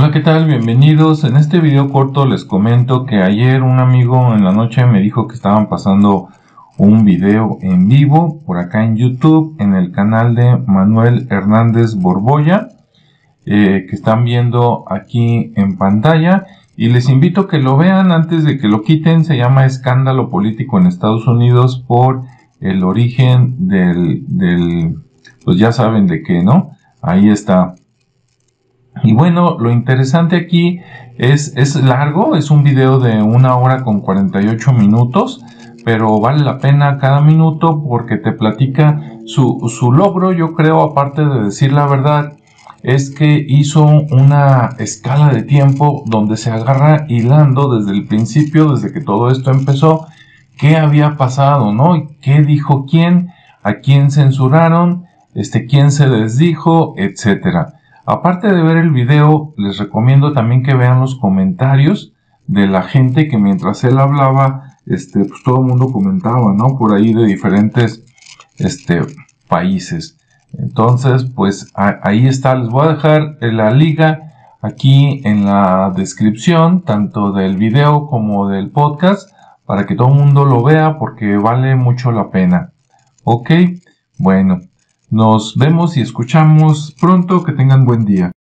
Hola, ¿qué tal? Bienvenidos. En este video corto les comento que ayer un amigo en la noche me dijo que estaban pasando un video en vivo por acá en YouTube en el canal de Manuel Hernández Borboya eh, que están viendo aquí en pantalla y les invito que lo vean antes de que lo quiten. Se llama Escándalo Político en Estados Unidos por el origen del, del pues ya saben de qué, ¿no? Ahí está. Y bueno, lo interesante aquí es, es largo, es un video de una hora con 48 minutos, pero vale la pena cada minuto porque te platica su, su logro, yo creo, aparte de decir la verdad, es que hizo una escala de tiempo donde se agarra hilando desde el principio, desde que todo esto empezó, qué había pasado, ¿no? ¿Qué dijo quién? ¿A quién censuraron? Este, quién se desdijo, etcétera. Aparte de ver el video, les recomiendo también que vean los comentarios de la gente que mientras él hablaba, este, pues todo el mundo comentaba, ¿no? Por ahí de diferentes, este, países. Entonces, pues ahí está. Les voy a dejar la liga aquí en la descripción, tanto del video como del podcast, para que todo el mundo lo vea porque vale mucho la pena. Ok, bueno. Nos vemos y escuchamos pronto. Que tengan buen día.